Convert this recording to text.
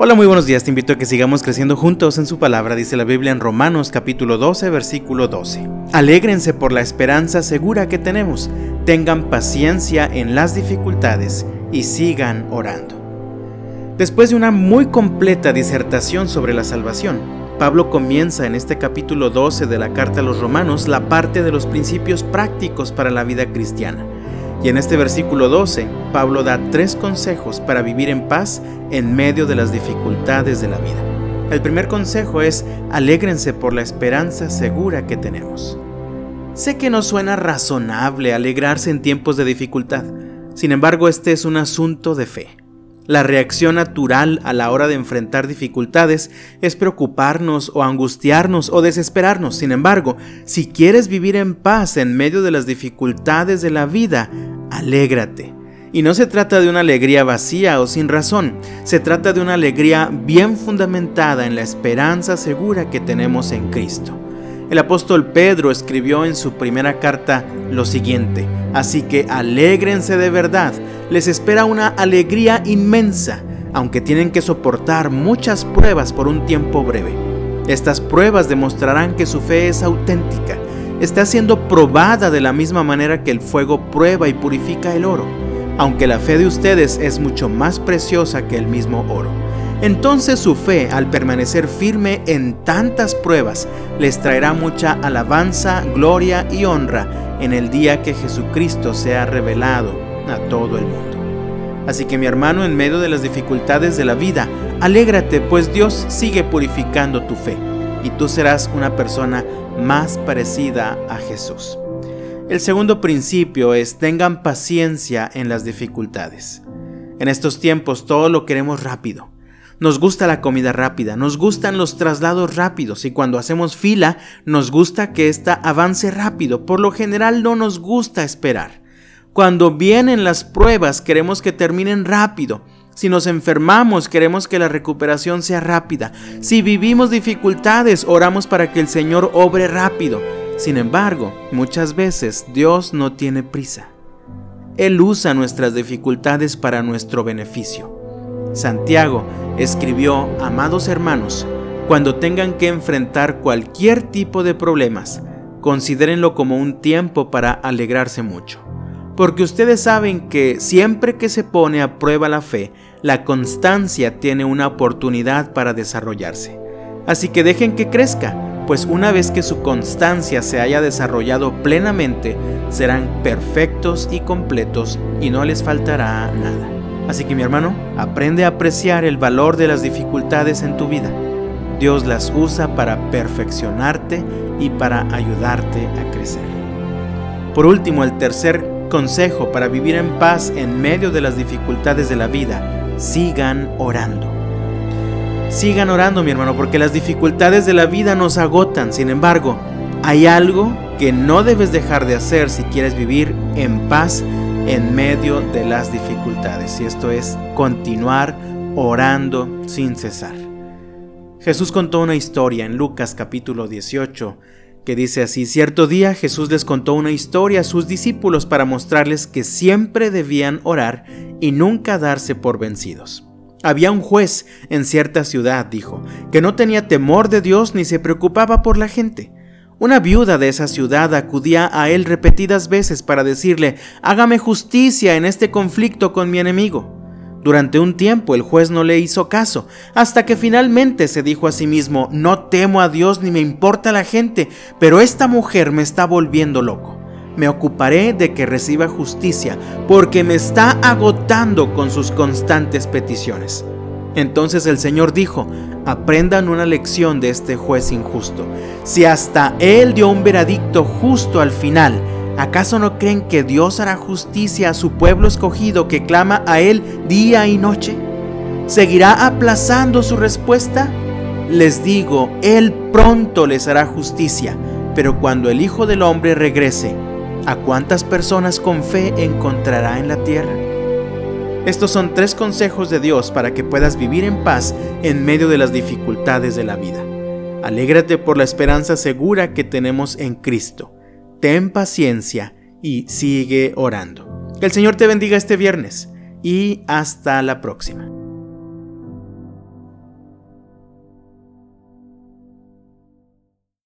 Hola, muy buenos días. Te invito a que sigamos creciendo juntos en su palabra, dice la Biblia en Romanos capítulo 12, versículo 12. Alégrense por la esperanza segura que tenemos, tengan paciencia en las dificultades y sigan orando. Después de una muy completa disertación sobre la salvación, Pablo comienza en este capítulo 12 de la carta a los romanos la parte de los principios prácticos para la vida cristiana y en este versículo 12, Pablo da tres consejos para vivir en paz en medio de las dificultades de la vida. El primer consejo es, alégrense por la esperanza segura que tenemos. Sé que no suena razonable alegrarse en tiempos de dificultad, sin embargo este es un asunto de fe. La reacción natural a la hora de enfrentar dificultades es preocuparnos o angustiarnos o desesperarnos. Sin embargo, si quieres vivir en paz en medio de las dificultades de la vida, alégrate. Y no se trata de una alegría vacía o sin razón, se trata de una alegría bien fundamentada en la esperanza segura que tenemos en Cristo. El apóstol Pedro escribió en su primera carta lo siguiente, así que alégrense de verdad, les espera una alegría inmensa, aunque tienen que soportar muchas pruebas por un tiempo breve. Estas pruebas demostrarán que su fe es auténtica, está siendo probada de la misma manera que el fuego prueba y purifica el oro, aunque la fe de ustedes es mucho más preciosa que el mismo oro. Entonces su fe, al permanecer firme en tantas pruebas, les traerá mucha alabanza, gloria y honra en el día que Jesucristo sea revelado a todo el mundo. Así que mi hermano, en medio de las dificultades de la vida, alégrate, pues Dios sigue purificando tu fe y tú serás una persona más parecida a Jesús. El segundo principio es tengan paciencia en las dificultades. En estos tiempos todo lo queremos rápido. Nos gusta la comida rápida, nos gustan los traslados rápidos y cuando hacemos fila nos gusta que ésta avance rápido. Por lo general no nos gusta esperar. Cuando vienen las pruebas queremos que terminen rápido. Si nos enfermamos queremos que la recuperación sea rápida. Si vivimos dificultades oramos para que el Señor obre rápido. Sin embargo, muchas veces Dios no tiene prisa. Él usa nuestras dificultades para nuestro beneficio. Santiago escribió, amados hermanos, cuando tengan que enfrentar cualquier tipo de problemas, considérenlo como un tiempo para alegrarse mucho. Porque ustedes saben que siempre que se pone a prueba la fe, la constancia tiene una oportunidad para desarrollarse. Así que dejen que crezca, pues una vez que su constancia se haya desarrollado plenamente, serán perfectos y completos y no les faltará nada. Así que mi hermano, aprende a apreciar el valor de las dificultades en tu vida. Dios las usa para perfeccionarte y para ayudarte a crecer. Por último, el tercer consejo para vivir en paz en medio de las dificultades de la vida, sigan orando. Sigan orando, mi hermano, porque las dificultades de la vida nos agotan. Sin embargo, hay algo que no debes dejar de hacer si quieres vivir en paz en medio de las dificultades. Y esto es continuar orando sin cesar. Jesús contó una historia en Lucas capítulo 18 que dice así, cierto día Jesús les contó una historia a sus discípulos para mostrarles que siempre debían orar y nunca darse por vencidos. Había un juez en cierta ciudad, dijo, que no tenía temor de Dios ni se preocupaba por la gente. Una viuda de esa ciudad acudía a él repetidas veces para decirle, hágame justicia en este conflicto con mi enemigo. Durante un tiempo el juez no le hizo caso, hasta que finalmente se dijo a sí mismo, no temo a Dios ni me importa la gente, pero esta mujer me está volviendo loco. Me ocuparé de que reciba justicia, porque me está agotando con sus constantes peticiones. Entonces el Señor dijo, aprendan una lección de este juez injusto. Si hasta él dio un veredicto justo al final, ¿acaso no creen que Dios hará justicia a su pueblo escogido que clama a él día y noche? ¿Seguirá aplazando su respuesta? Les digo, él pronto les hará justicia, pero cuando el Hijo del Hombre regrese, ¿a cuántas personas con fe encontrará en la tierra? Estos son tres consejos de Dios para que puedas vivir en paz en medio de las dificultades de la vida. Alégrate por la esperanza segura que tenemos en Cristo. Ten paciencia y sigue orando. Que el Señor te bendiga este viernes y hasta la próxima.